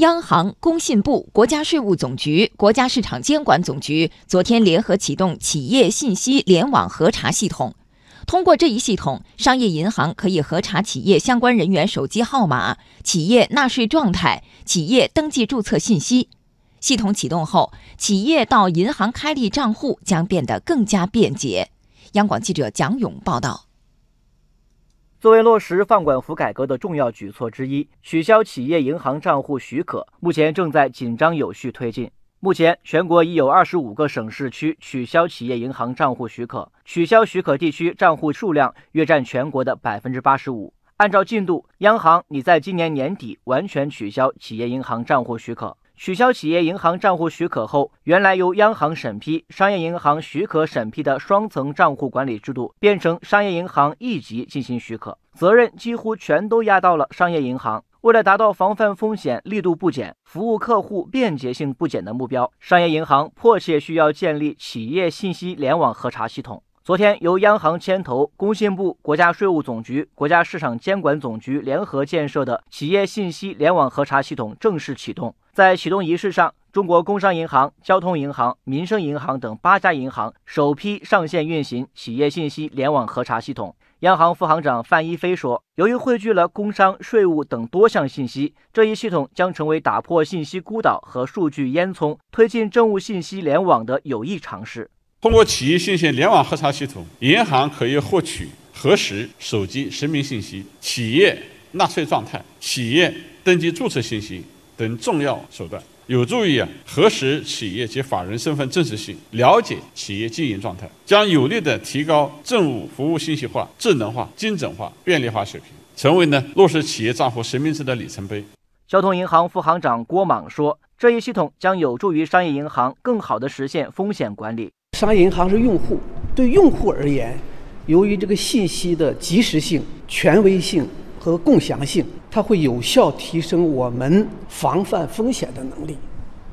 央行、工信部、国家税务总局、国家市场监管总局昨天联合启动企业信息联网核查系统。通过这一系统，商业银行可以核查企业相关人员手机号码、企业纳税状态、企业登记注册信息。系统启动后，企业到银行开立账户将变得更加便捷。央广记者蒋勇报道。作为落实放管服改革的重要举措之一，取消企业银行账户许可目前正在紧张有序推进。目前，全国已有二十五个省市区取消企业银行账户许可，取消许可地区账户数量约占全国的百分之八十五。按照进度，央行拟在今年年底完全取消企业银行账户许可。取消企业银行账户许可后，原来由央行审批、商业银行许可审批的双层账户管理制度，变成商业银行一级进行许可，责任几乎全都压到了商业银行。为了达到防范风险力度不减、服务客户便捷性不减的目标，商业银行迫切需要建立企业信息联网核查系统。昨天，由央行牵头，工信部、国家税务总局、国家市场监管总局联合建设的企业信息联网核查系统正式启动。在启动仪式上，中国工商银行、交通银行、民生银行等八家银行首批上线运行企业信息联网核查系统。央行副行长范一飞说：“由于汇聚了工商、税务等多项信息，这一系统将成为打破信息孤岛和数据烟囱、推进政务信息联网的有益尝试。通过企业信息联网核查系统，银行可以获取核实手机实名信息、企业纳税状态、企业登记注册信息等重要手段。”有助于啊核实企业及法人身份真实性，了解企业经营状态，将有力的提高政务服务信息化、智能化、精准化、便利化水平，成为呢落实企业账户实名制的里程碑。交通银行副行长郭莽说：“这一系统将有助于商业银行更好地实现风险管理。商业银行是用户，对用户而言，由于这个信息的及时性、权威性和共享性。”它会有效提升我们防范风险的能力，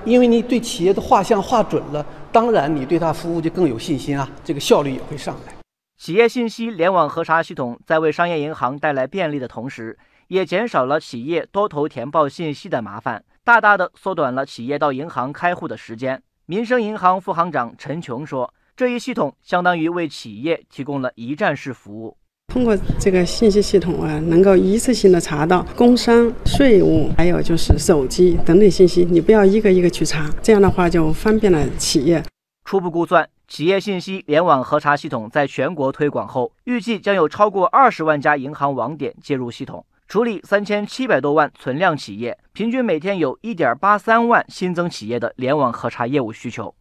因为你对企业的画像画准了，当然你对它服务就更有信心啊，这个效率也会上来。企业信息联网核查系统在为商业银行带来便利的同时，也减少了企业多头填报信息的麻烦，大大的缩短了企业到银行开户的时间。民生银行副行长陈琼说：“这一系统相当于为企业提供了一站式服务。”通过这个信息系统啊，能够一次性的查到工商、税务，还有就是手机等等信息，你不要一个一个去查，这样的话就方便了企业。初步估算，企业信息联网核查系统在全国推广后，预计将有超过二十万家银行网点接入系统，处理三千七百多万存量企业，平均每天有一点八三万新增企业的联网核查业务需求。